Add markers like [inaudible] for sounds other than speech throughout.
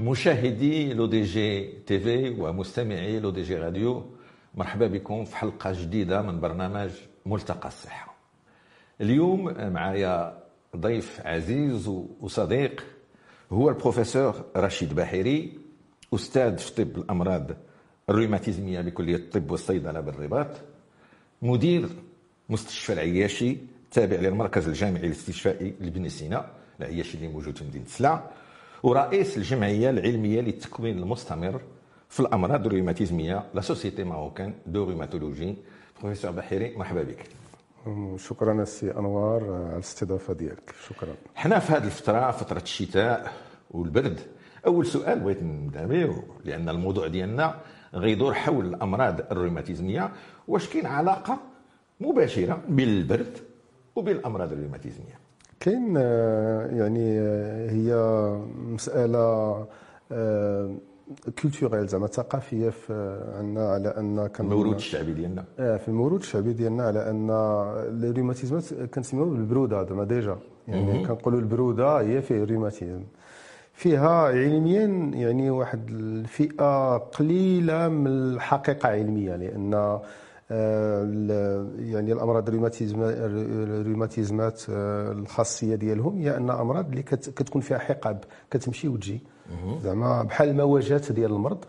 مشاهدي L'ODJ TV ومستمعي L'ODJ Radio مرحبا بكم في حلقة جديدة من برنامج ملتقى الصحة. اليوم معايا ضيف عزيز وصديق هو البروفيسور رشيد بحيري أستاذ في طب الأمراض الروماتيزمية بكليه الطب والصيدلة بالرباط مدير مستشفى العياشي تابع للمركز الجامعي الاستشفائي لبن سينا العياشي اللي موجود في مدينة سلا ورئيس الجمعية العلمية للتكوين المستمر في الامراض الروماتيزميه la Société Marocaine de Rhumatologie بروفيسور بحيري مرحبا بك. شكرا سي أنوار على الاستضافة ديالك. شكرا. حنا في هذه الفترة فترة الشتاء والبرد. أول سؤال بغيت نبدا به لأن الموضوع ديالنا غيدور حول الأمراض الروماتيزميه واش كاين علاقة مباشرة بين البرد وبين الامراض الروماتيزميه كاين آه، يعني آه، هي مسألة culturelle زعما ثقافية في عندنا على أن كان الموروث الشعبي ديالنا. آه في الموروث الشعبي ديالنا على أن الروماتيزمات كنسميوها بالبروده زعما déjà. يعني كنقولوا البروده هي فيه روماتيزم فيها علميا يعني واحد الفئة قليلة من الحقيقة علمية لأن آه، يعني الأمراض الروماتيزمات آه، الخاصية ديالهم هي أن أمراض اللي كتكون فيها حقب كتمشي وتجي. زعما بحال الموجات ديال المرض.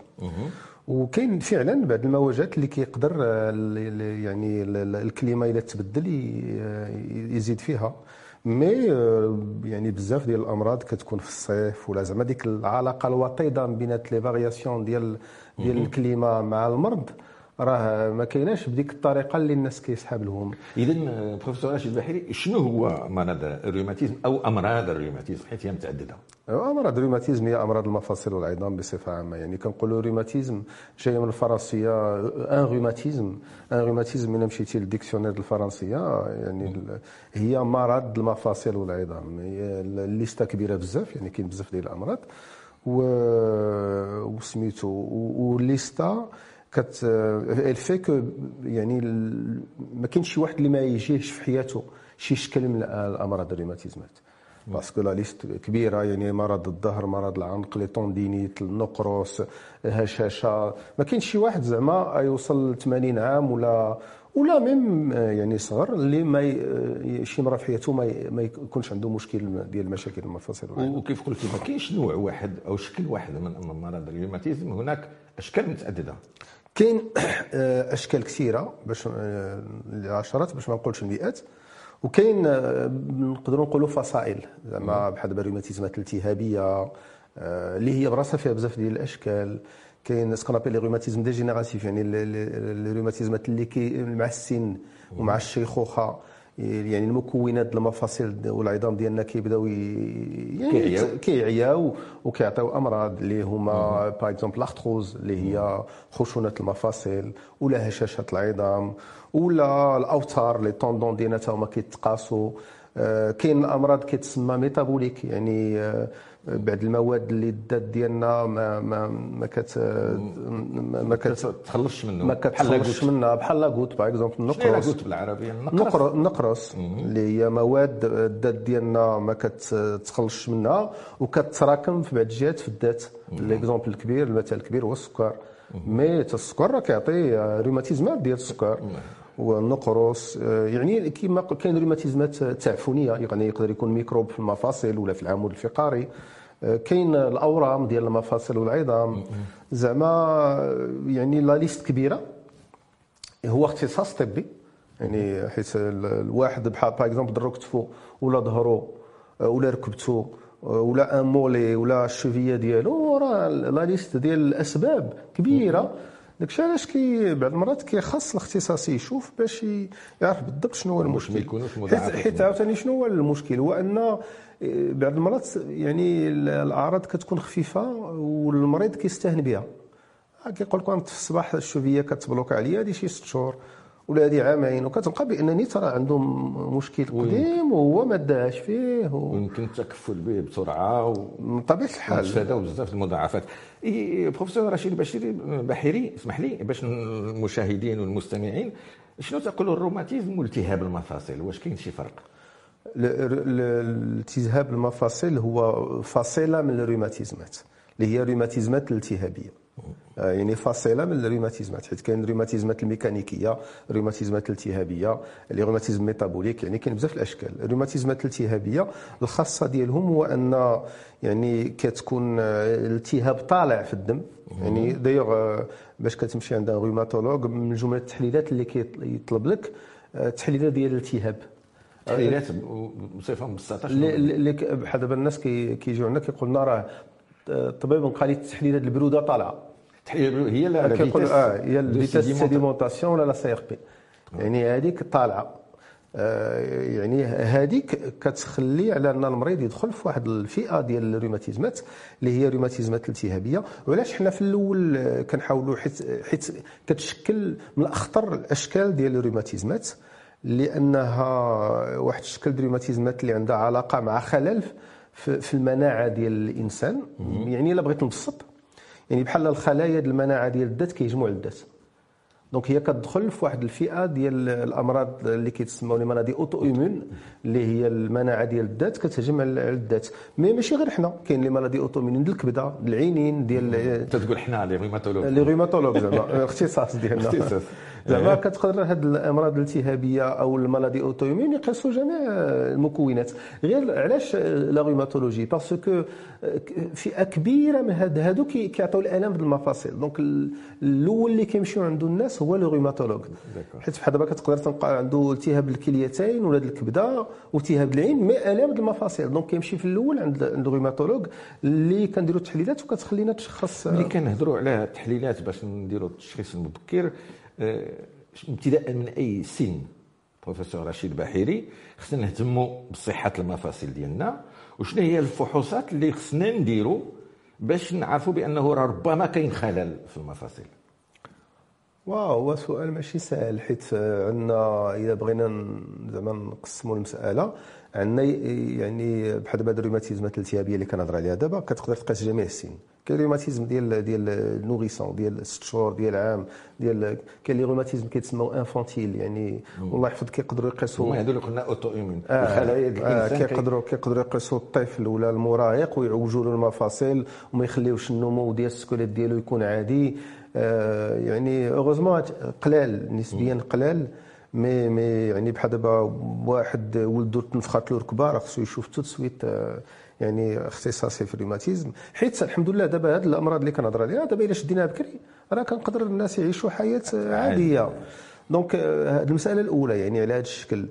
وكاين فعلا بعض الموجات اللي كيقدر آه، يعني ال climat اذا تبدل يزيد فيها. mais يعني بزاف ديال الأمراض كتكون في الصيف ولا زعما ديك العلاقة الوطيدة بين les variations ديال ديال ال climat مع المرض. راه ما كايناش بديك الطريقة اللي الناس كيسحب لهم اذا بروفيسور راشد البحيري شنو هو مرض الروماتيزم أو أمراض الروماتيزم حيث هي متعدده أمراض الروماتيزم هي أمراض المفاصل والعظام بصفة عامة. يعني كنقولوا روماتيزم جاية من الفرنسية un rhumatisme un rhumatisme من مشيتي لل dictionnaire الفرنسية يعني هي مرض المفاصل والعظام. هي الليستة كبيرة بزاف يعني كاين بزاف ديال الأمراض. و وسميتو والليستة كت الفي يعني ما كاينش شي واحد اللي ما يجيهش في حياته شي شكل من الأمراض الروماتيزمات parce que la liste كبيرة يعني مرض الظهر مرض العنق les tendinites النقرس الهشاشه ما كاينش شي واحد زعما يوصل ل 80 عام ولا ولا même يعني صغر اللي ما شي مرة في حياته ما, ما يكونش عنده مشكل ديال المشاكل المفاصل وكيف قلت ما كاينش نوع واحد أو شكل واحد من مرض الروماتيزم هناك أشكال متعددة. كاين آه، أشكال كثيرة باش العشرات آه، باش ما نقولش المئات وكاين آه، نقدروا نقولوا فصائل. زعما بحال دابا الروماتيزمات الالتهابية اللي هي براسها فيها بزاف ديال الأشكال. كاين ce qu'on appelle rhumatisme dégénératif يعني الروماتيزمات اللي كي مع السن ومع الشيخوخة. يعني المكونات المفاصل والعظام ديالنا كيبداو يعني كيعياو. وكيعطيو أمراض اللي هما par exemple l'arthrose اللي هي خشونة المفاصل ولا هشاشة العظام ولا الأوتار les tendons ديالنا هما كيتقاسوا. آه، كاين أمراض كتسمى métaboliques يعني آه، بعض المواد اللي الذات ديالنا ما ما ما كت ما كتخلصش منه ما كتخلصش منها بحال la goutte par exemple النقرس la goutte بالعربيه النقرس النقرس اللي هي مواد الذات ديالنا ما كتخلصش منها وكتراكم في بعض الجهات في الذات l'exemple الكبير المثال الكبير هو السكر mais السكر راه كيعطي روماتيزمات ديال السكر والنقرس يعني كيما كاين روماتيزمات تعفنية يعني يقدر يكون ميكروب في المفاصل ولا في العمود الفقري. كاين الأورام ديال المفاصل والعظام. زعما يعني la liste كبيرة. هو اختصاص طبي يعني حيت الواحد بحال par exemple ضرو كتفو ولا ظهرو ولا ركبتو ولا ان مولي ولا الشوفية ديالو راه لا ليست ديال الأسباب كبيرة. داكشي علاش كي بعض المرات كيخص الاختصاصي يشوف باش يعرف بالضبط شنو هو المشكل حيت عاوتاني شنو هو المشكل؟ هو أن آه، بعض المرات يعني الأعراض كتكون خفيفة والمريض كيستهن بها. كيقول لك في الصباح الشوفية كتبلوك عليا هذه شي ست شهور. ولا هذه عامين. وكتلقى بأنني ترى عندهم مشكل قديم وهو ما داش فيه و... ويمكن التكفل به بسرعة بطبيعة الحال. تفاداو بزاف المضاعفات. بروفيسور رشيد بشيري بحيري اسمح لي باش المشاهدين والمستمعين شنو تقول الروماتيزم والتهاب المفاصل؟ واش كاين شي فرق؟ الالتهاب المفاصل هو فصيله من الروماتيزمات اللي هي الروماتيزمات الالتهابيه يعني فاصلة من الروماتيزمات حيت كاين الروماتيزمات الميكانيكية الروماتيزمات الالتهابية les rhumatismes métaboliques يعني كاين بزاف الأشكال. الروماتيزمات الالتهابية الخاصة ديالهم هو أن يعني كتكون آه، الالتهاب طالع في الدم. يعني دايوغ آه، باش كتمشي عند rhumatologue من جملة التحليلات اللي كيطلب لك تحليلات ديال الالتهاب. تحليلات بصفة اللي بحال دابا الناس كيجيو عندنا كيقول لنا راه الطبيب قال لي التحليلات البرودة طالعة. التحليل هي لا كيقول آه هي la vitesse sédimentation ولا la CRP. يعني هذيك طالعة. آه يعني هذيك كتخلي على أن المريض يدخل في واحد الفئة ديال الروماتيزمات اللي هي روماتيزمات الالتهابيه وعلاش حنا في الأول كنحاولوا حيت حيت كتشكل من أخطر الأشكال ديال الروماتيزمات لأنها واحد الشكل ديال الروماتيزمات اللي عندها علاقة مع خلل في المناعة ديال الإنسان. يعني إلا بغيت نبسط. يعني بحال الخلايا ديال المناعة ديال الذات كيهجموا الذات. donc هي كتدخل في واحد الفئة ديال الأمراض اللي كيتسموا les maladies auto-immunes اللي هي المناعة ديال الذات كتهجم على الذات. mais ماشي غير حنا. كاين les maladies auto-immunes ديال الكبدة العينين ديال تتقول حنا les rhumatologues les rhumatologues زعما الاختصاص ديالنا. زعما إيه. كتقدر هاد الامراض الالتهابية أو les maladies auto-immunes يقيسوا جميع المكونات. غير علاش la rhumatologie parce que فئة كبيرة من هاد هادو كيعطيو الالام في المفاصل. donc الأول اللي كيمشيو عنده الناس هو le rhumatologue حيت بحال دابا كتقدر تلقى عنده التهاب الكليتين ولا الكبدة والتهاب العين mais الام المفاصل. donc كيمشي في الأول عند عند ال rhumatologue اللي كنديروا التحليلات وكتخلينا تشخص. ملي كنهضروا على التحليلات باش نديروا التشخيص المبكر ابتداء من أي سن؟ بروفيسور رشيد بحيري خصنا نهتموا بصحة المفاصل ديالنا. وشنو هي الفحوصات اللي خصنا نديروا باش نعرفوا بأنه ربما كاين خلل في المفاصل؟ واو هو سؤال ماشي سهل حيت عندنا إذا بغينا زعما نقسموا المسألة. عندنا يعني بحال دابا الروماتيزمات الالتهابيه اللي كنهضر عليها دابا كتقدر تقاس جميع السن. كاين روماتيزم ديال ديال النوريسون ديال 6 شهور ديال عام ديال كاين les rhumatismes كيتسموا infantiles يعني والله يحفظ كيقدروا يقيسوا هما هذو اللي قلنا auto-immunes آه آه كيقدروا كيقدروا يقيسوا الطفل ولا المراهق ويعوجوا له المفاصل وما يخليوش النمو ديال ال squelette ديالو يكون عادي. آه يعني heureusement قلال نسبيا قلال مي مي يعني بحال دابا واحد ولدو تنفخات له ركبه راه خصو يشوف tout de suite آه يعني اختصاصي في الروماتيزم. حيت الحمد لله دابا هذه الامراض اللي كنهضر عليها دابا الا شديناها بكري راه كنقدر الناس يعيشوا حياة عادية. donc هذه المسألة الأولى يعني على هذا الشكل.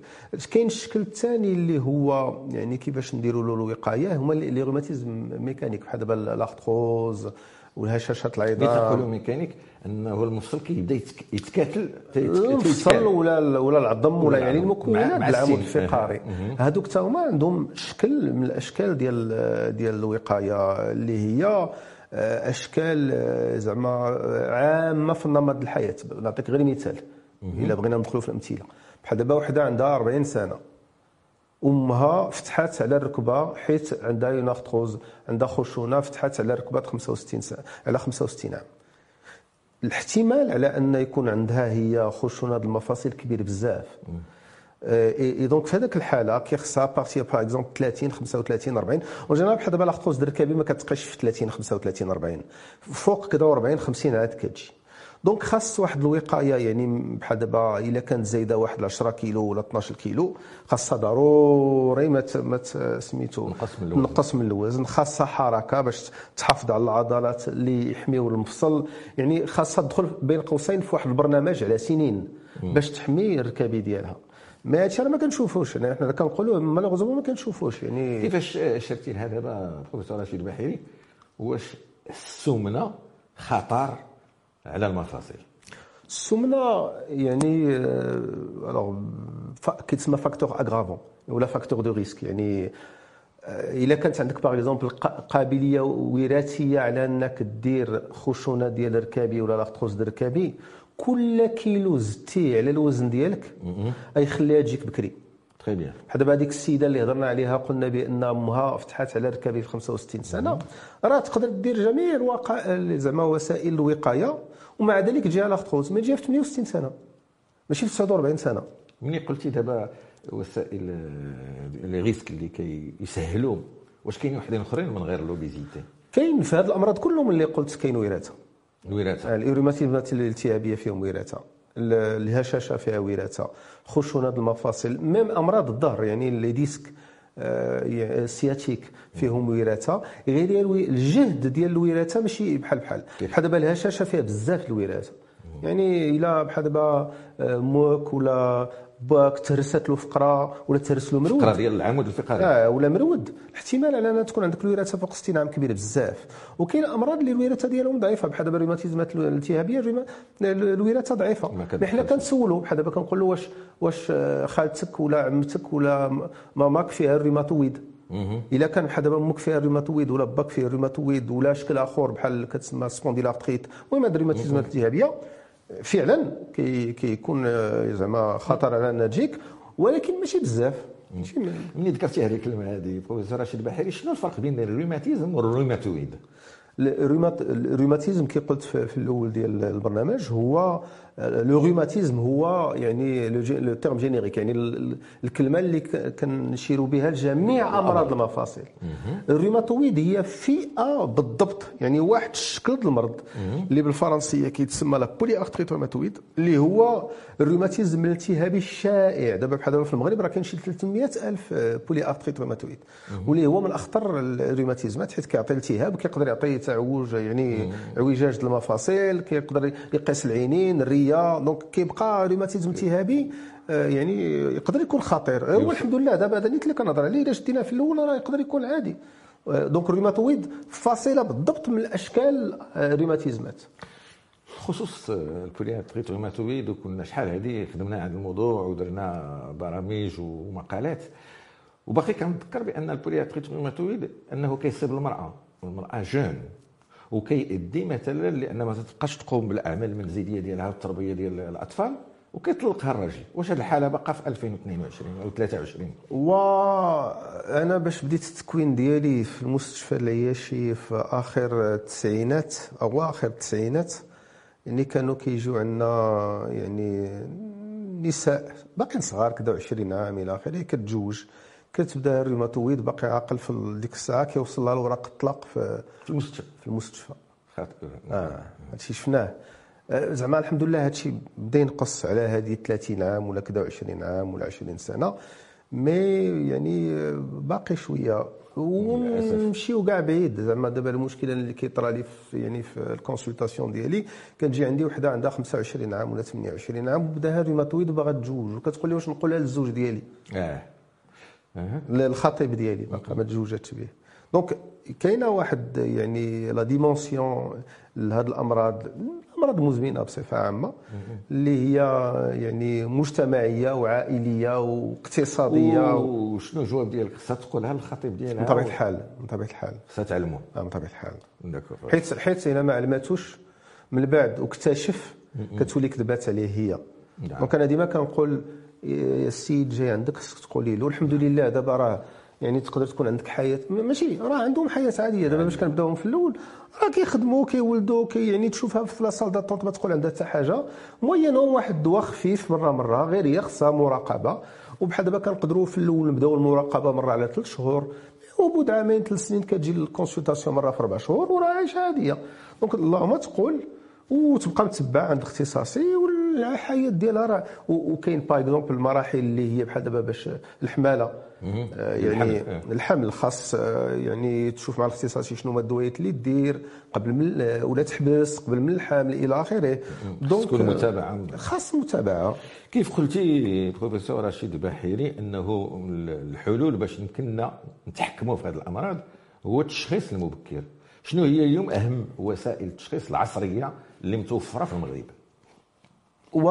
كاين الشكل الثاني اللي هو يعني كيفاش نديروا له الوقاية هما les rhumatismes mécaniques بحال دابا l'arthrose والهشاشات العظام تقولوا mécaniques أنه المفصل كيبدا يتآكل المفصل ولا ولا العظم ولا يعني المكونات العمود الفقري هذوك حتى هما عندهم شكل من الأشكال ديال ديال الوقاية اللي هي آه، أشكال آه، زعما آه، عامة في نمط الحياة. نعطيك غير مثال. إلا بغينا ندخلوا في الأمثلة. بحال دابا وحدة عندها 40 سنة. أمها فتحات على الركبه حيت عندها une arthrose عندها خشونة فتحات على الركبه 65 سنه على 65 عام. الاحتمال على أن يكون عندها هي خشونة المفاصل كبير بزاف. et donc في هذاك الحالة كيخصها partir par exemple 30 35 40 و général بحال دابا l'arthrose د ركابي ما كتبقاش في 30 35 40 فوق كذا 40 50 عاد كتجي. donc خاص واحد الوقاية يعني بحال دابا إلا كانت زايدة واحد 10 كيلو ولا 12 كيلو خاصها ضروري ما ما سميتو نقص من الوزن. خاصها حركة باش تحافظ على العضلات اللي يحميو المفصل. يعني خاصها تدخل بين قوسين في واحد البرنامج على سنين باش تحمي الركابي ديالها. ما هادشي راه ما كنشوفوش. يعني حنا كنقولوا malheureusement ما كنشوفوش يعني كيفاش شرتي لها دابا بروفيسور رشيد البحيري؟ واش السمنة خطر؟ على المفاصل. السمنه يعني alors كيتسمى facteur aggravant ولا facteur de risque يعني إلا كانت عندك par exemple قابلية وراثية على إنك دير خشونة ديال الركابي ولا l'arthrose ديال الركابي كل كيلو زدتيه على الوزن ديالك غيخليها تجيك بكري. très bien بحال دابا هذيك السيدة اللي هضرنا عليها قلنا بأن أمها فتحات على ركابي في 65 سنة. راه تقدر دير جميع الوقائع زعما وسائل الوقاية. ومع ذلك تجيها l'arthrose ما تجيها في 68 سنة. ماشي في 49 سنة. ملي قلتي دابا وسائل les risques اللي كيسهلوا واش كاينين وحدين أخرين من غير l'obésité؟ كاين في هذه الأمراض كلهم اللي قلت كاين وراثه الوراثه الروماتيزمات الالتهابية فيهم وراثه ال- الهشاشة فيها وراثه خشونة المفاصل. même أمراض الظهر يعني les disques. آه، ي- ال sciatique فيهم وراثه غير الجهد ديال الوراثة ماشي بحال بحال. بحال دابا الهشاشة فيها بزاف الوراثة. يعني إلا بحال دابا آه، موك ولا باك تهرست له فقرة ولا تهرس له مرود. فقرة ديال العمود الفقري. آه ولا مرود. الاحتمال على ان تكون عندك الوراثة فوق 60 عام كبير بزاف. وكاين أمراض اللي الوراثة ديالهم ضعيفة بحال دابا الروماتيزمات الالتهابية الوراثة ضعيفة. حنا كنسولوا بحال دابا كنقول له واش واش آه، خالتك ولا عمتك ولا ماماك فيها الروماتويد. إلا كان بحال دابا أمك فيها الروماتويد ولا باك فيه الروماتويد ولا شكل آخر بحال كتسمى spondylarthrite. المهم هاد الروماتيزمات الالتهابية فعلا كي- كيكون آه، زعما خطر على انها تجيك ولكن ماشي بزاف ملي ذكرتي هذه الكلمة هذه بروفيسور رشيد بحيري شنو الفرق بين الروماتيزم والروماتويد؟ الرومات- الروماتيزم كي قلت في الأول ديال البرنامج هو le rhumatisme هو يعني le terme générique يعني ال- ال- الكلمة اللي كنشيروا بها لجميع أمراض المفاصل. الروماتويد هي فئة بالضبط يعني واحد الشكل ديال المرض. اللي بالفرنسية كيتسمى la polyarthrite rhumatoïde اللي هو الروماتيزم الالتهابي الشائع. دابا بحال دابا في المغرب راه كاين شي 300 ألف polyarthrite rhumatoïde واللي هو من أخطر الروماتيزمات حيت كيعطي التهاب كيقدر يعطي تعوج يعني اعوجاج المفاصل كيقدر يقيس العينين الريه donc كيبقى روماتيزم التهابي آه، يعني يقدر يكون خطير. هو الحمد لله دابا هذا اللي كنهضر عليه الا شدينا في الأول راه يقدر يكون عادي. آه، donc الروماتويد فاصلة بالضبط من الأشكال آه، الروماتيزمات خصوص ال polyarthrite rhumatoïde وكنا شحال هذه خدمنا على الموضوع ودرنا برامج ومقالات. وباقي كنذكر بأن ال polyarthrite rhumatoïde أنه كيصيب المراه المراه jeune وكيؤدي مثلا لأن ما تبقاش تقوم بالأعمال المنزليه ديالها والتربيه ديال الأطفال وكيطلقها الراجل. واش هذه الحالة باقا في 2022 أو 23 وأنا باش بديت التكوين ديالي في المستشفى العياشي في آخر التسعينات أو اخر التسعينات يعني كانوا كيجيو عندنا يعني نساء باقيين صغار كذا 20 عام إلى آخره كتجوج كتبدا الروماتويد باقي عاقل في ديك الساعة كيوصل لها الوراق الطلاق في في المستشفى. في المستشفى. خاطر آه هادشي شفناه. آه، زعما الحمد لله هادشي بدا ينقص على هذه 30 عام ولا كذا 20 عام ولا 20 سنة. mais يعني آه، باقي شوية. ونمشيو كاع بعيد. زعما دابا المشكلة اللي كيطرى لي في يعني في ال consultation ديالي كتجي عندي وحدة عندها 25 عام ولا 28 عام وبداها الروماتويد وباغا تجوج. وكتقول لي واش نقولها للزوج ديالي؟ آه. آه الخطيب ديالي باقا ما تزوجاتش به donc كاينة واحد يعني la dimension لهاد الأمراض الأمراض المزمنه بصفة عامة اللي هي يعني مجتمعية وعائلية واقتصادية. وشنو الجواب ديالك؟ خصها تقولها للخطيب ديالها من طبيعة الحال من طبيعة الحال. خصها تعلمو آه، من طبيعة الحال. حيت حيت الا ما علماتوش من بعد واكتشف كتولي كذبات عليه هي. نعم. donc أنا ديما كنقول السيد جاي عندك تقولي له. الحمد لله دابا راه يعني تقدر تكون عندك حياة. ماشي راه عندهم حياة عادية. دابا باش كنبداوهم في الأول راه كيخدموا كيولدوا كي يعني تشوفها في la salle d'attente ما تقول عندها حتى حاجة. موينهم واحد الدواء خفيف مرة مرة غير هي خصها مراقبة. وبحال دابا كنقدروا في الأول نبداو المراقبة مرة على ثلاث شهور. وبعد عامين ثلاث سنين كتجي ال consultation مرة في أربع شهور وراه عايشة عادية. donc اللهم تقول وتبقى متبع عند اختصاصي والحياة ديالها راه وكاين par exemple المراحل اللي هي بحال دابا باش الحماله. آه، يعني الحمل، آه. الحمل خاص آه، يعني تشوف مع الاختصاصي شنو هما الدويات اللي دير قبل من ولا تحبس قبل من الحمل إلى آخره. دونك تكون متابعة. خاص متابعة. كيف قلتي بروفيسور رشيد البحيري إنه الحلول باش يمكننا نتحكموا في هذه الأمراض هو التشخيص المبكر. شنو هي اليوم أهم وسائل التشخيص العصرية اللي متوفرة في المغرب؟ و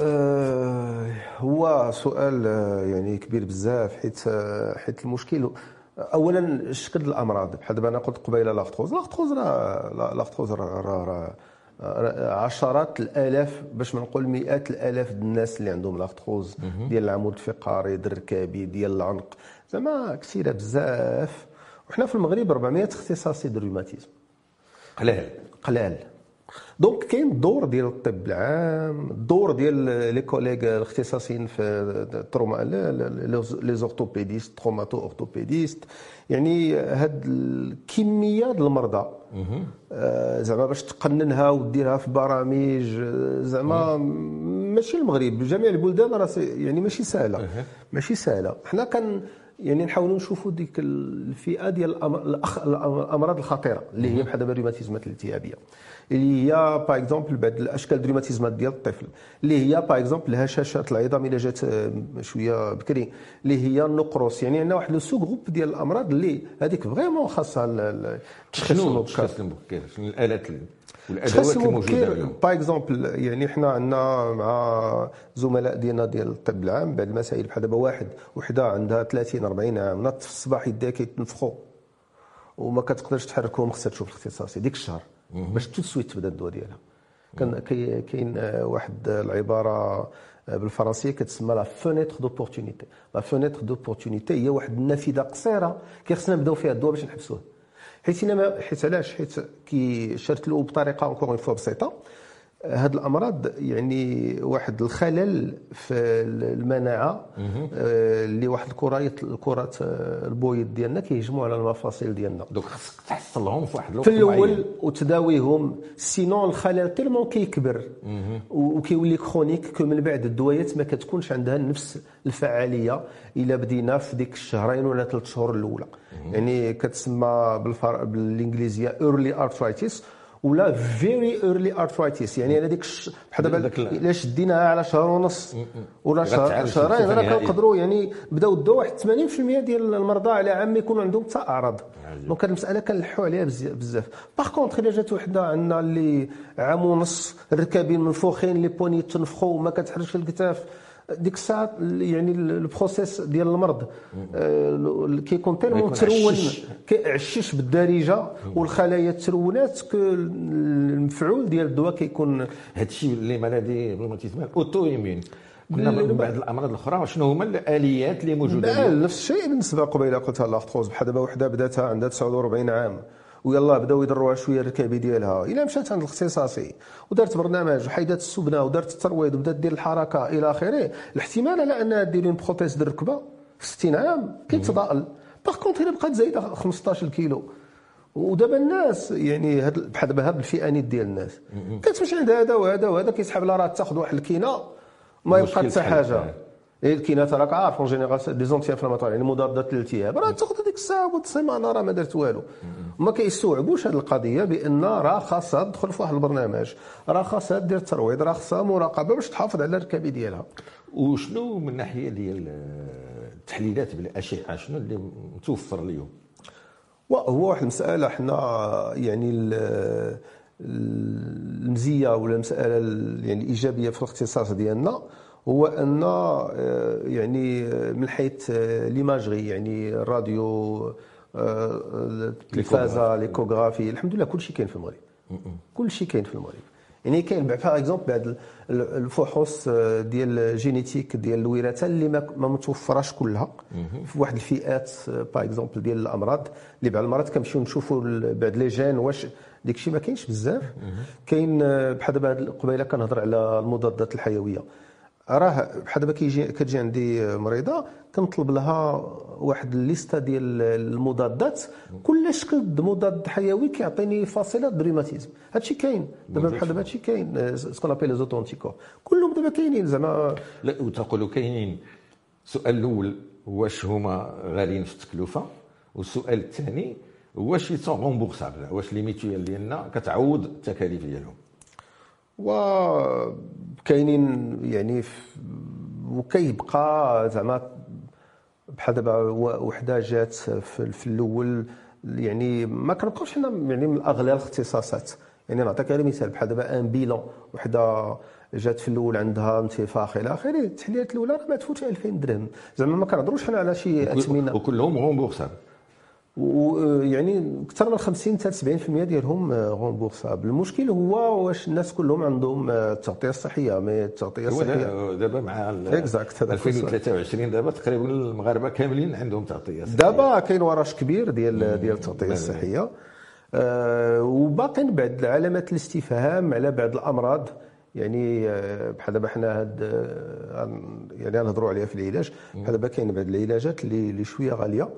آه، هو سؤال آه، يعني كبير بزاف حيت آه، حيت المشكل اولا شكل الأمراض. بحال دابا أنا قلت قبيلة l'arthrose l'arthrose راه l'- l'arthrose راه راه- عشرات الآلاف باش ما نقول مئات الآلاف الناس اللي عندهم l'arthrose ديال العمود الفقري ديال الركابي ديال العنق. زعما كثيرة بزاف. وحنا في المغرب 400 اختصاصي ديال الروماتيزم قلال قلال donc كاين الدور ديال الطب العام الدور ديال les collègues الاختصاصيين في ال trauma les orthopédistes traumato orthopédistes. يعني هاد الكمية ديال المرضى آه، زعما باش تقننها وديرها في برامج زعما ماشي المغرب جميع البلدان راه يعني ماشي سهلة. ماشي سهلة. حنا كان يعني نحاولوا نشوفوا ديك الفئة ديال الأمراض الخطيرة اللي هي بحال دابا الروماتيزمات الالتهابية. اللي هي par exemple بعض الأشكال الروماتيزمات ديال الطفل. اللي هي par exemple الهشاشات العظام إلا جات آه، شوية بكري. اللي هي النقرس يعني عندنا واحد le sous-groupe ديال الأمراض اللي هذيك vraiment خاصها التشخيص المبكر شنو؟ الآلات والأدوات الموجوده اليوم؟ par exemple يعني حنا عندنا مع زملاء ديالنا ديال الطب العام بعض المسائل بحال دابا واحد وحدة عندها 30 40 عام ناض في الصباح يديها كيتنفخوا وما كتقدرش تحركهم خصها تشوف الاختصاصي ديك الشهر. باش tout de suite تبدا الدواء ديالها. كان كاين واحد العبارة بالفرنسية كتسمى la fenêtre d'opportunité la fenêtre d'opportunité هي واحد النافذة قصيرة كيخصنا نبداو فيها الدواء باش نحبسوه. حيت حيت علاش؟ حيت كي شرحت له بطريقة encore une fois بسيطة هاد الأمراض يعني واحد الخلل في المناعة آه، اللي واحد الكرات الكرات آه، البويض ديالنا كيهجموا على المفاصل ديالنا. donc خصك تحصلهم في واحد الوقت في الأول وتداويهم sinon الخلل tellement كيكبر. وكيولي chronique كو من بعد الدويات ما كتكونش عندها نفس الفعالية إلا بدينا في ديك الشهرين ولا ثلاث شهور الأولى. يعني كتسمى بالفر... بالإنجليزية early arthritis ولا very early arthritis يعني أنا ديك بحال دابا إلا شديناها على شهر ونص ولا شهر شهرين راه كنقدروا يعني بداو داو واحد 80% ديال المرضى على عام يكونوا عندهم حتى أعراض. donc هذه المسألة كنلحوا عليها بزاف. باغ كونتخ إلا جات وحدة عندنا اللي عام ونص الركابين منفوخين لي بوني تنفخوا وما كتحركش الكتاف ديك الساعة يعني البروسيس ديال المرض. كيكون تيرمون ترون كيعشش بالدارجة والخلايا ترونات المفعول ديال الدواء كيكون هادشي اللي مالادي روماتيزمال اوتو ايمين قلنا من بعض الأمراض الأخرى شنو هما الآليات اللي موجودة لا نفس الشيء بالنسبة قبيله قلتها لاختروز بحال دابا وحدة بدأتها عندها 49 عام. ويلا بداو يضروها شوية الركابي ديالها. إلا مشات عند الاختصاصي ودارت برنامج وحيدات السمنة ودارت الترويض وبدات دير الحركة إلى آخره. الاحتمال على انها دير une prothèse ديال الركبه في 60 عام كيتضاءل. par contre الا بقات زايدة 15 كيلو ودابا الناس يعني هاد بحال دابا هاد الفئانيت ديال الناس. كتمشي عند هذا وهذا وهذا كيسحب لها راه تاخذ واحد الكينة ما يبقى حتى حاجة. إيه، الكينات راك عارف en général des anti-inflammatoires يعني مضادات للالتهاب راه تاخذ هذيك الساعة والسيمانه راه ما درت والو ما كيستوعبوش هذه القضية بان راه خاصها تدخل في واحد البرنامج راه خاصها دير ترويض راه خاصها مراقبه باش تحافظ على الركابي ديالها وشنو من الناحيه ديال التحليلات بالاشعه شنو اللي متوفر اليوم هو واحد المساله حنا يعني المزيه ولا المساله يعني الايجابيه في الاختصاص ديالنا هو أن آه، يعني آه، من حيث آه، ليماجري يعني الراديو التلفازه l'échographie الحمد لله كل شيء كاين في المغرب. كل شيء كاين في المغرب. يعني كاين par exemple بعض الفحوص ديال génétique ديال الوراثة اللي ما متوفراش كلها. في واحد الفئات par exemple ديال الأمراض اللي بعض المرات كنمشيو نشوفوا بعض les gènes واش داك الشيء ما كاينش بزاف. كاين بحال دابا قبيلة كنهضر على المضادات الحيوية. راه بحال دابا كيجي كتجي عندي مريضة كنطلب لها واحد الليستة ديال المضادات. كل شكل مضاد حيوي كيعطيني فاصلة de rhumatisme. هادشي كاين. دابا بحال دابا هادشي كاين. ce qu'on appelle les auto-anticorps كلهم دابا كاينين زعما. لا وتقولوا كاينين. السؤال الأول واش هما غاليين في التكلفة؟ والسؤال الثاني واش ils sont remboursables واش les mutuelles ديالنا كتعوض التكاليف ديالهم؟ وكاينين يعني وكيبقى زعما بحال دابا وحده جات في, الأول. يعني ما كنبقاوش حنا يعني من اغلى الاختصاصات. يعني نعطيك غير مثال بحال دابا un bilan وحده جات في الأول عندها انتفاخ إلى اخره التحليلات الاولى راه ما تفوتش 2000 درهم. زعما ما كنهضروش حنا على شي اثمنه وكلهم remboursables ويعني أكثر من 50 حتى 70% ديالهم remboursables المشكل هو واش الناس كلهم عندهم التغطية الصحية. mais التغطية الصحية. دابا مع 2023 دابا تقريبا المغاربة كاملين عندهم تغطية صحية. دابا كاين وراش كبير ديال ديال التغطية الصحية. آه، وباقين بعض علامات الاستفهام على بعض الأمراض. يعني آه، بحال دابا حنا هاد آه، يعني نهضروا عليها في العلاج. بحال دابا كاين بعض العلاجات اللي شوية غالية.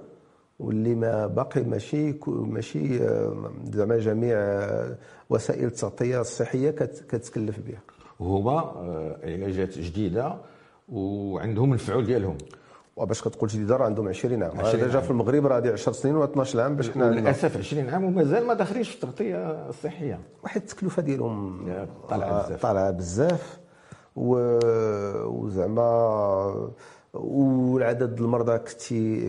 واللي ما باقي ماشي ماشي زعما جميع وسائل التغطية الصحية كتكلف بها. وهما علاجات جديدة وعندهم الفعول ديالهم. وباش كتقول جديدة راه عندهم 20 عام. هذا جا في المغرب راه 10 سنين و 12 عام باش حنا للاسف 20 عام ومازال ما داخلينش في التغطية الصحية. واحد التكلفة ديالهم طالعة بزاف. طالعة بزاف. وزعما والعدد المرضى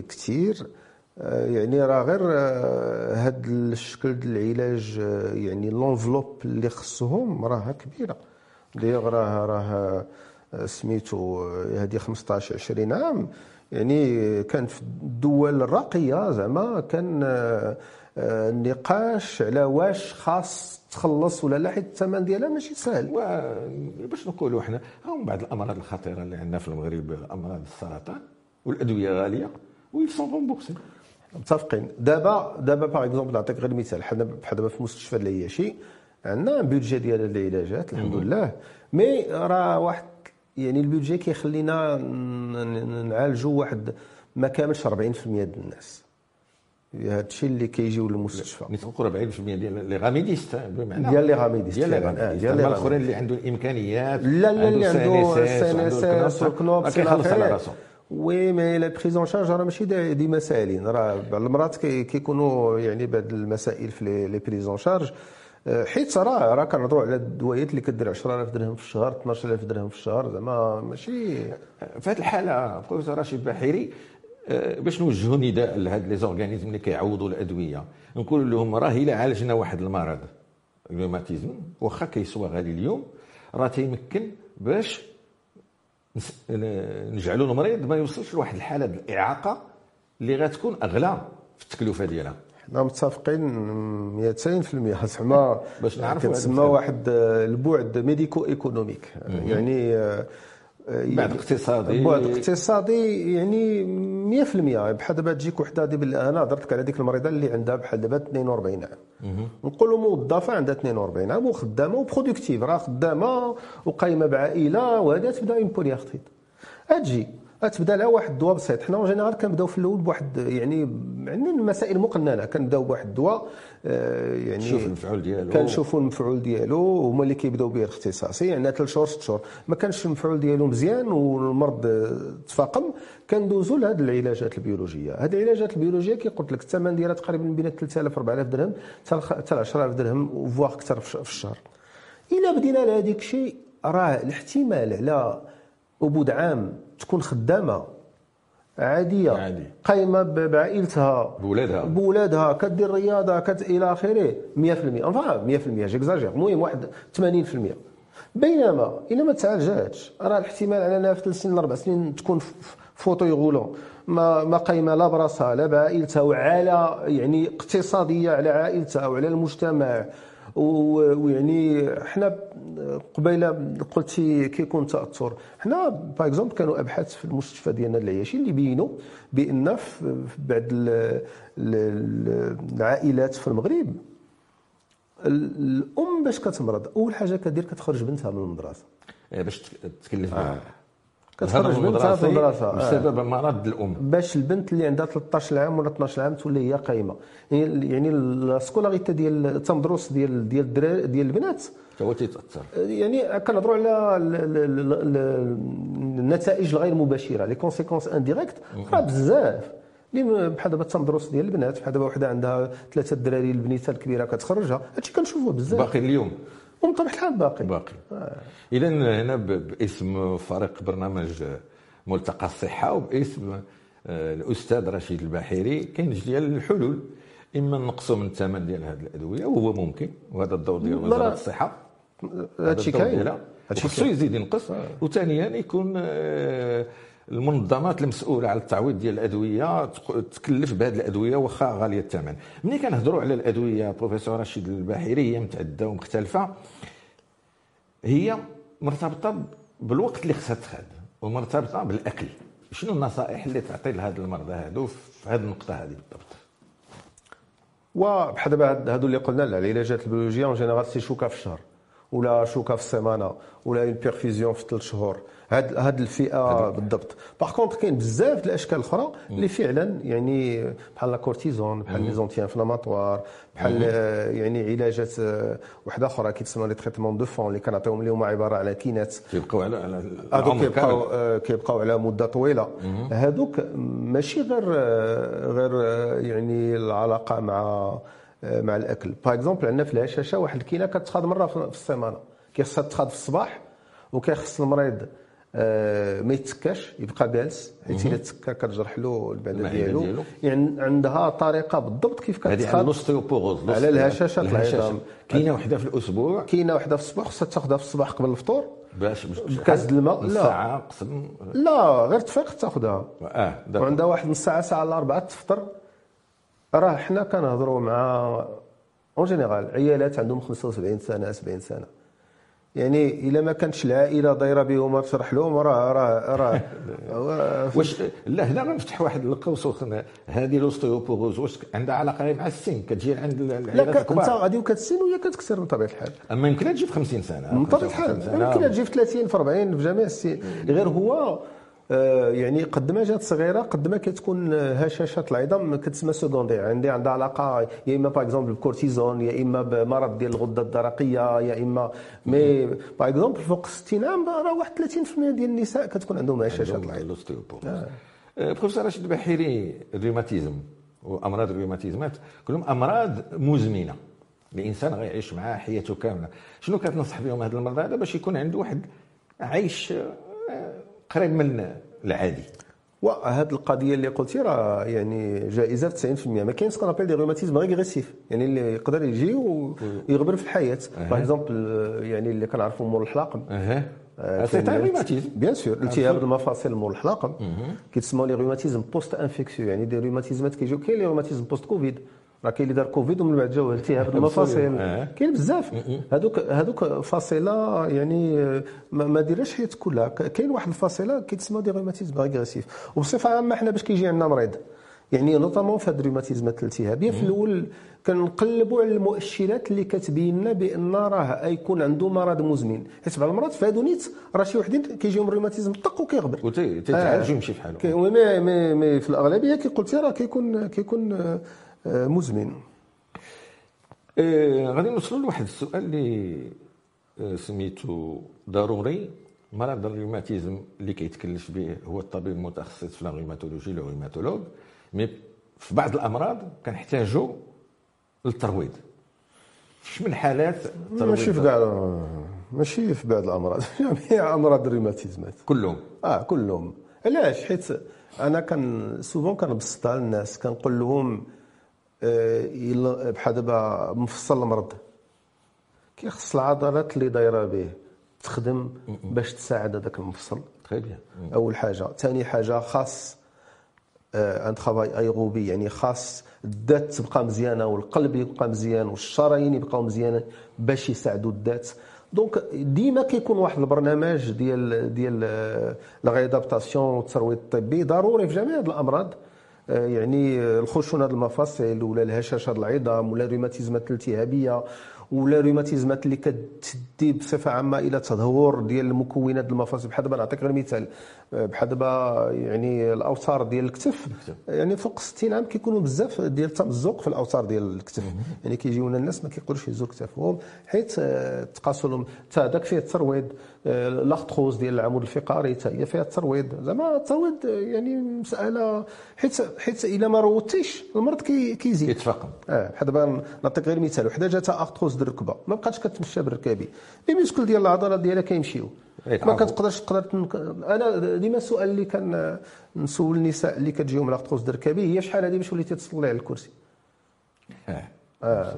كثير آه، يعني راه غير هذا آه، الشكل ديال العلاج آه، يعني لونفلوب اللي خصهم راها كبيرة. دايوغ راه راه سميتو هذه 15 20 عام. يعني كان في الدول الراقية زعما كان النقاش على واش خاص تخلص ولا لا حيت الثمن ديالها ماشي سهل. باش نقولوا حنا هم بعض الأمراض الخطيرة اللي عندنا في المغرب أمراض السرطان والأدوية غاليه و ils sont remboursés متفقين. دابا دابا par exemple نعطيك غير مثال. حنا بحال دابا في مستشفى العياشي عندنا budget ديال العلاجات الحمد لله mais راه واحد يعني ال budget كيخلينا نعالجوا واحد ما كاملش 40% ديال الناس. هذا الشيء اللي كيجيو للمستشفى. نتوقعوا 40% ديال les ramedistes بمعنى ديال les ramedistes ديال les ramedistes الاخرين اللي عنده الإمكانيات لا لا اللي عنده CNSS كيخلص على راسو. Oui mais la prise en charge راه ماشي ديما ساهلين راه بعض المرات كيكونوا يعني بعض المسائل في les prises en charge حيت راه راه كنهضروا على الدويات اللي كدير 10000 درهم في الشهر 12000 درهم في الشهر زعما ماشي في هذه الحاله بروفيسور رشيد بحيري باش نوجهوا نداء لهاد les organismes اللي كيعوضوا الأدوية. نقول لهم راه إلا عالجنا واحد المرض. الروماتيزم واخا كيسوى غالي اليوم راه تيمكن باش نجعلوا المريض ما يوصلش لواحد الحالة الاعاقه اللي غتكون أغلى في التكلفة ديالها. حنا متفقين 200% زعما باش نعرفوا كتسمى واحد البعد médico-économique. يعني بعد اقتصادي. بعد اقتصادي يعني 100% بحال دابا تجيك وحدة دابا أنا هضرتك على ديك المريضة اللي عندها بحال دابا 42 عام. نقولوا موظفه عندها 42 عام وخدامة و productive راه خدامة وقايمة بعائلة وهذه تبدأ une polyarthrite. تبدا لها واحد الدواء بسيط. حنا en général كنبداو في الأول بواحد يعني يعني المسائل مقننة. كنبداو بواحد الدواء آه، يعني شوف المفعول ديالو. كنشوفوا المفعول ديالو. هما اللي كيبداو به الاختصاصي يعني ثلاث شهور ست شهور. ما كانش المفعول ديالو مزيان والمرض تفاقم. كندوزوا لهاد العلاجات البيولوجية. هاد العلاجات البيولوجية كي قلت لك الثمن ديالها تقريبا بين 3000 4000 درهم حتى 10000 درهم فواغ أكثر في الشهر. إلا بدينا لهذيك الشيء راه الاحتمال على عبود عام تكون خدامة عادية عادي. قايمة بعائلتها بولادها. بولادها كدير رياضة كت إلى آخره. 100% انفا 100% جيكزاجير المهم واحد 80% بينما إلا ما تعالجاتش. راه الاحتمال على انها في ثلاث سنين أربع سنين تكون fauteuil roulant. ما ما قايمة لا براسها لا بعائلتها وعلى يعني اقتصادية على عائلتها وعلى المجتمع. ويعني حنا قبيلة قلتي كيكون تأثر. حنا par exemple كانوا أبحاث في المستشفى ديالنا العياشي اللي بينوا بأن في بعض العائلات في المغرب الأم باش كتمرض أول حاجة كدير كتخرج بنتها من المدرسة. إيه، باش تكلف آه. كتخرج بنتها في المدرسة بسبب مرض الأم. باش البنت اللي عندها 13 عام ولا 12 عام تولي هي قايمة. يعني ال scolarité ديال التمدرس ديال ديال الدراري ديال البنات. هو تيتأثر. يعني كنهضروا على النتائج الغير مباشرة. les conséquences indirectes راه بزاف. بحال دابا التمدرس ديال البنات بحال دابا وحدة عندها ثلاثة الدراري البنيتة الكبيرة كتخرجها هادشي كنشوفوه بزاف. باقي اليوم. الحال باقي باقي. آه. اذا هنا باسم فريق برنامج ملتقى الصحة وباسم آه، الأستاذ رشيد البحيري كاين ديال الحلول. إما نقصوا من الثمن ديال هذه الأدوية وهو ممكن. وهذا الدور ديال وزارة الصحة. هادشي كاين. خصو يزيد ينقص. آه. وثانيا يكون المنظمات المسؤولة على التعويض ديال الأدوية تكلف بهذه الأدوية واخا غالية الثمن. ملي كنهضروا على الأدوية بروفيسور رشيد الباحري هي متعدده ومختلفة. هي مرتبطة بالوقت اللي خصها تخاد ومرتبطة بالأكل. شنو النصائح اللي تعطي لهذا المرضى هادو في هذه النقطة هذه بالضبط؟ وبحال دابا هادو اللي قلنا العلاجات البيولوجية en général c'est شوكة في الشهر ولا شوكة في السيمانة ولا une perfusion في ثلاث شهور. هاد هاد الفئة بالضبط. par contre كاين بزاف الأشكال الأخرى اللي فعلا يعني بحال la cortisone بحال les anti-inflammatoires بحال يعني علاجات وحدة أخرى كيتسمى les traitements de fond اللي كنعطيهم اليوم عبارة على كينات. كيبقاو على على هذوك كيبقاو. آه، كيبقاو على مدة طويلة. هذوك ماشي غير آه، غير آه، يعني العلاقة مع آه، مع الأكل. par exemple عندنا في الهشاشه واحد الكينه كتخاد مرة في السيمانة. كيخصها تخاد في الصباح وكيخص المريض آه، ما يتكاش يبقى جالس حيت إلا تكا كتجرح له المعده المعدة ديالو. يعني عندها طريقة بالضبط كيف هذه على ال ostéoporose الهشاشة. العظام. كاينة وحدة في الأسبوع كاينة وحدة في الصباح خصها تاخذها في الصباح قبل الفطور باش د الماء؟ لا. ساعة قسم لا غير تفيق تاخذها آه. وعندها واحد نص ساعه ساعة إلا ربعه تفطر راه حنا كنهضروا مع en général عيالات عندهم 75 سنة 70 سنة يعني إلا ما كانتش العائله دايرة بهم تشرح لهم راه راه راه. [laughs] واش لا هنا غنفتح واحد القوس هذه الأوستيوبوروز واش عندها علاقة مع السن كتجي عند لا انت غادي وكتسن وهي كتكسر من طبيعة الحال. أما يمكن تجي في 50 سنة من طبيعة 55 الحال. يمكن تجي في 30 في 40 في جميع السن. غير هو يعني قد ما جات صغيرة قد ما كتكون هشاشة العظام كتسمى سكوندير عندي عندها علاقة يا إما باغ اكزومبل بالكورتيزون يا إما بمرض ديال الغدة الدرقية يا إما Mais par exemple فوق 60 عام راه واحد 30% ديال النساء كتكون عندهم هشاشة العظام. آه، بروفيسور رشيد بحيري الروماتيزم وامراض الروماتيزمات كلهم أمراض مزمنة. الإنسان غيعيش معها حياته كاملة. شنو كتنصح بهم هذا المرضى هذا باش يكون عنده واحد عيش آه، قريب من العادي. وهاد القضية اللي قلتي راه يعني جائزة في 90% ما كاين ce qu'on appelle des rhumatismes régressifs يعني اللي يقدر يجي ويغبر في الحياة. Par exemple يعني اللي كنعرفوا مور الحلاقم. أها. سي كاين bien sûr التهاب المفاصل مور الحلاقم. كيتسموا les rhumatismes post-infectieux يعني des روماتيزمات كيجيو كاين les rhumatismes post-Covid راه كاين اللي دار كوفيد ومن بعد جاو التهاب [laughs] المفاصل. آه. كاين بزاف. هذوك هذوك فاصلة يعني ما, ما ديرهاش حياتك كلها. كاين واحد الفاصلة كيتسمى des rhumatismes régressifs وبصفة عامة حنا باش كيجي عندنا مريض. يعني notamment في هاد الروماتيزمات الالتهابيه في الأول كنقلبوا على المؤشرات اللي كتبين لنا بأن راه يكون عنده مرض مزمن. حيت بعض المرات في هادو نيت راه شي وحدين كيجيهم الروماتيزم طق وكيغبر. وتتعالج ويمشي في حاله كي- ومي مي مي في الأغلبية كي قلتي راه كيكون كيكون آه، آه، مزمن. آه، غادي نوصلوا لواحد السؤال اللي آه، سميتو ضروري. مرض الروماتيزم اللي كيتكلف به هو الطبيب المتخصص في الروماتولوجي le rhumatologue مي في بعض الأمراض كنحتاجوا للترويض. في من الحالات ماشي في كاع ماشي في بعض الأمراض. جميع [laughs] أمراض الروماتيزمات. كلهم. آه كلهم. علاش؟ حيت أنا كان سوفون كنبسطها للناس كنقول لهم آه، بحال دابا مفصل المرض. كيخص العضلات اللي دايرة به تخدم باش تساعد هذاك المفصل. très bien أول حاجة. ثاني حاجة خاص un travail aérobie يعني خاص الذات تبقى مزيانة والقلب يبقى مزيان والشرايين يبقاو مزيانين باش يساعدوا الذات. donc ديما كيكون واحد البرنامج ديال ديال la réadaptation والترويض الطبي. ضروري في جميع هاد الأمراض آه، يعني الخشونه ديال المفاصل ولا الهشاشة العظام ولا الروماتيزمات الالتهابيه ولا الروماتيزمات اللي كتدي بصفة عامة إلى تدهور ديال المكونات المفاصل. بحال دابا نعطيك غير مثال. آه، بحال دابا يعني الأوتار ديال الكتف يعني فوق 60 عام كيكونوا بزاف ديال التمزق في الأوتار ديال الكتف. يعني كيجيونا الناس ما كيقدروش يهزوا كتافهم حيت آه، تقاسوا لهم حتى هذاك فيه الترويض. لاختروز ديال العمود الفقري حتى هي فيها الترويض. زعما الترويض يعني مسألة حيت حيت إلا ما روضتيش المرض كي- كيزيد. يتفاقم آه بحال دابا نعطيك غير مثال وحده جاتها ديال الركبه ما بقاتش كتمشى بالركابي. les muscles ديال العضلات ديالها كيمشيو. ما يتعرفوا. كتقدرش تقدر تنك... أنا ديما السؤال اللي كان نسول النساء اللي كتجيهم ديال الركابي هي شحال هذه باش وليتي تصلي على الكرسي؟ آه.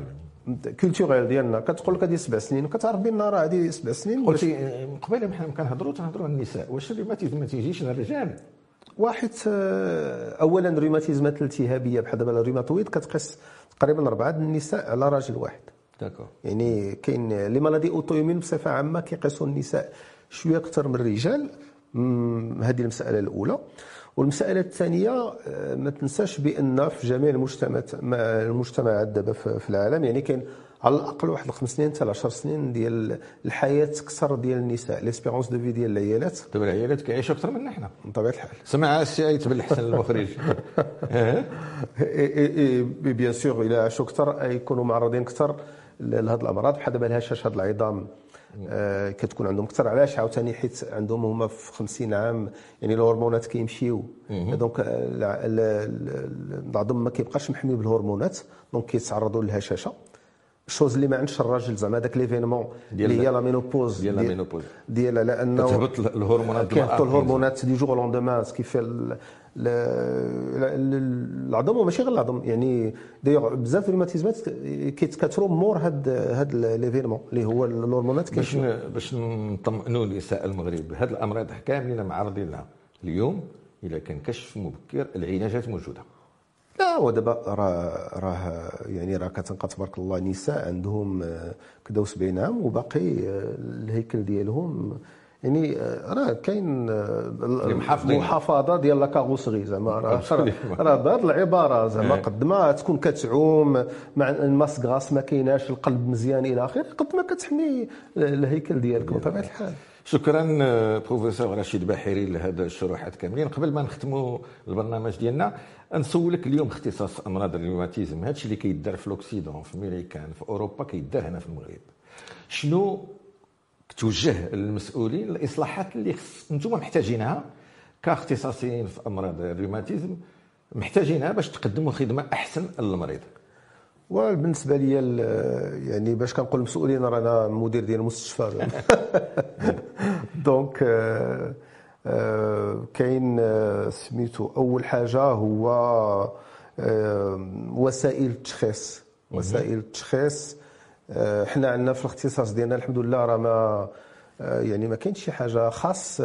culturel ديالنا كتقول لك هذه سبع سنين وكتعرف بان راه هذه سبع سنين قلتي قبل حنا كنهضروا تنهضروا على النساء واش الروماتيزم ما تيجيش للرجال؟ واحد آه، اولا الروماتيزمات الالتهابية بحال دابا ال rhumatoïde كتقيس تقريبا أربعة النساء على راجل واحد. d'accord. يعني كاين les maladies auto-immunes بصفة عامة كيقيسوا النساء شوية أكثر من الرجال. هذه المسألة الأولى. والمسألة الثانية آه، ما تنساش بأن في جميع المجتمعات المجتمعات دابا في العالم يعني كاين على الأقل واحد الخمس سنين حتى 10 سنين ديال الحياة أكثر ديال النساء. l'espérance de vie ديال العيالات. دابا العيالات كيعيشوا أكثر منا حنا. بطبيعه الحال. سمع السي تبان حسن المخرج bien sûr إلى عاشوا أكثر يكونوا معرضين أكثر لهذه الأمراض. بحال دابا الهشاشه العظام. كتكون عندهم أكثر علاش عاوتاني حيت عندهم هما في 50 عام يعني الهرمونات كيمشيو. donc العظم ما كيبقاش محمي بالهرمونات donc كيتعرضوا للهشاشة. ال chose اللي ما عندش الراجل زعما هذاك l'événement اللي هي la ménopause ديال la ménopause ديالها لأنه كتهبط الهرمونات كيهبطوا الهرمونات du jour au lendemain كيف العظم وماشي غير العظم يعني دايوغ بزاف الروماتيزمات كيتكاثروا مور هاد هاد l'événement اللي هو الهرمونات باش باش نطمئنوا نساء المغرب هاد الأمراض كاملين معرضين لها اليوم اذا كان كشف مبكر العلاجات موجودة. لا هو دابا راه راه يعني راه كتلقى تبارك الله نساء عندهم كدا و70 عام وباقي الهيكل ديالهم. يعني راه كاين المحافظة ديال la carrosserie زعما راه [laughs] راه بهذه العبارة زعما إيه. قد ما تكون كتعوم مع la masse ما كايناش القلب مزيان إلى آخره قد ما كتحمي الهيكل ديالك. بطبيعة الحال. شكرا بروفيسور رشيد بحيري لهذا الشروحات كاملين قبل ما نختموا البرنامج ديالنا نسولك اليوم اختصاص أمراض الروماتيزم هادشي اللي كيدار في ال occident في Amérique في أوروبا كيدار هنا في المغرب. شنو توجه للمسؤولين الإصلاحات اللي أنتم محتاجينها كاختصاصيين في أمراض الروماتيزم محتاجينها باش تقدموا خدمة أحسن للمريض. وبالنسبة لي يعني باش كنقول المسؤولين رانا مدير ديال المستشفى. دونك آه، آه، كاين آه، سميتو أول حاجة هو وسائل التشخيص. وسائل التشخيص حنا عندنا في الاختصاص ديالنا الحمد لله راه ما يعني ما كاينش شي حاجة خاص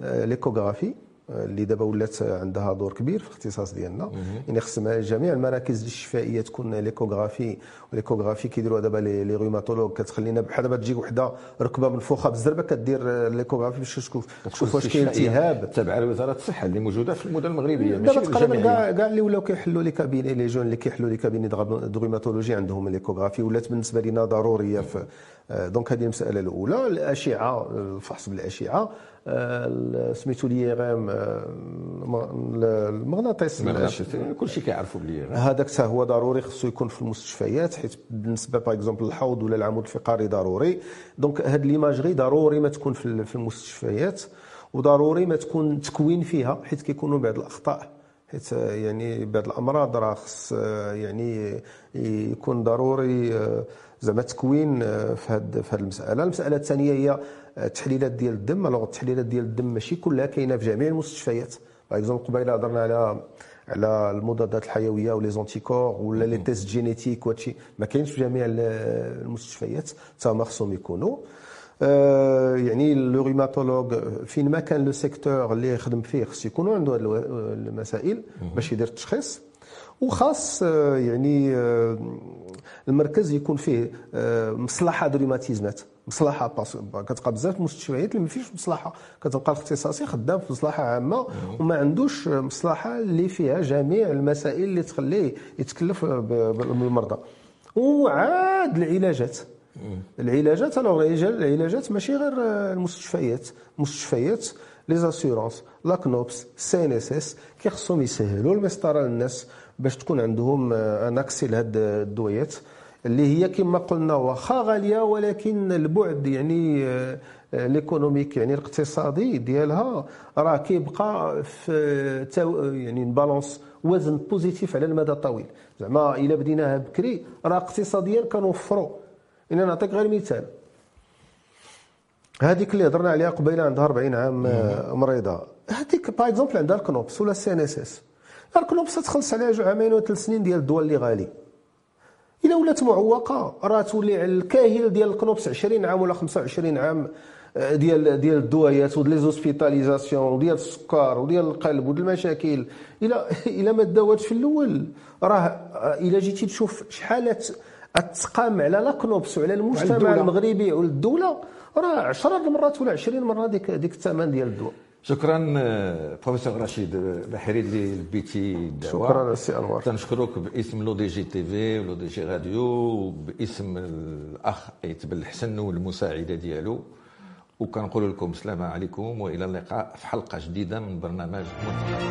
l'échographie. اللي دابا ولات عندها دور كبير في الاختصاص ديالنا. يعني خص جميع المراكز الشفائية تكون l'échographie و l'échographie كيديروها دابا les rhumatologues. كتخلينا بحال دابا تجي وحده ركبة منفوخه بالزربه كدير l'échographie باش تشوف تشوف واش كاين التهاب تابعة لوزارة الصحة اللي موجودة في المدن المغربية. دابا تقريبا كاع كاع اللي ولاو كيحلوا les cabinets les jeunes اللي كيحلوا les cabinets de rhumatologie عندهم l'échographie ولات بالنسبة لنا ضرورية في donc هذه المسألة الأولى. الأشعة الفحص بالأشعة. سميتو l'IRM المغناطيس. كلشي كيعرفوا بلي هذاك حتى هو ضروري خصو يكون في المستشفيات حيت بالنسبة par exemple الحوض ولا العمود الفقري ضروري. donc هاد l'imagerie ضروري ما تكون في المستشفيات وضروري ما تكون تكوين فيها حيت كيكونوا بعض الأخطاء. حيت يعني بعض الأمراض راه خص يعني يكون ضروري زعما تكوين في هذه في هذه المسألة. المسألة الثانية هي التحليلات ديال الدم. alors التحليلات ديال الدم ماشي كلها كاينة في جميع المستشفيات. par exemple قبيلة هضرنا على على المضادات الحيوية و les anticorps ولا les tests génétiques وهادشي ما كاينش في جميع المستشفيات حتى هما خصهم يكونوا. آه يعني le rhumatologue فين ما كان le secteur اللي يخدم فيه خص يكونوا عنده هذه المسائل باش يدير التشخيص. وخاص آه يعني آه المركز يكون فيه آه مصلحة روماتيزمات مصلحة كتلقى بزاف المستشفيات اللي ما فيش مصلحة كتلقى الاختصاصي خدام في مصلحة عامة وما عندوش مصلحة اللي فيها جميع المسائل اللي تخليه يتكلف بالمرضى. وعاد العلاجات. العلاجات الوغ العلاجات ماشي غير المستشفيات المستشفيات. les assurances la CNOPS CNSS كيخصهم يسهلوا المسطرة للناس. باش تكون عندهم un accès لهاد الدويات. اللي هي كما قلنا واخا غالية ولكن البعد يعني آه، l'économique يعني الاقتصادي ديالها راه كيبقى في يعني balance وزن positive على المدى الطويل زعما إلا بديناها بكري راه اقتصاديا كنوفروا. أنا نعطيك غير مثال. هذيك اللي هضرنا عليها قبيلة عندها 40 عام آه، مريضة. هذيك par exemple عندها ال CNOPS ولا ال CNSS؟ ال CNOPS تخلص عليها عامين وثلاث سنين ديال الدواء اللي غالي. إلا ولات معوقة راه تولي على الكاهل ديال ال CNOPS 20 عام ولا 25 عام آه، ديال ديال الدويات وديال hospitalisations وديال السكر وديال القلب وديال المشاكل. الا [laughs] إلا ما داواتش في الأول راه آه، إلا جيتي تشوف شحال تقام على la CNOPS وعلى المجتمع المغربي والدولة راه 10 المرات ولا 20 مرة ديك ديك الثمن ديال الدواء. شكرا آه، بروفيسور رشيد بحيري اللي لبيتي الدعوه شكرا سي أنور. تنشكرك باسم لو دي جي تي في ولو دي جي راديو وباسم الأخ ايتبل الحسن والمساعدة ديالو. وكنقول لكم السلام عليكم وإلى اللقاء في حلقة جديدة من برنامج متقدم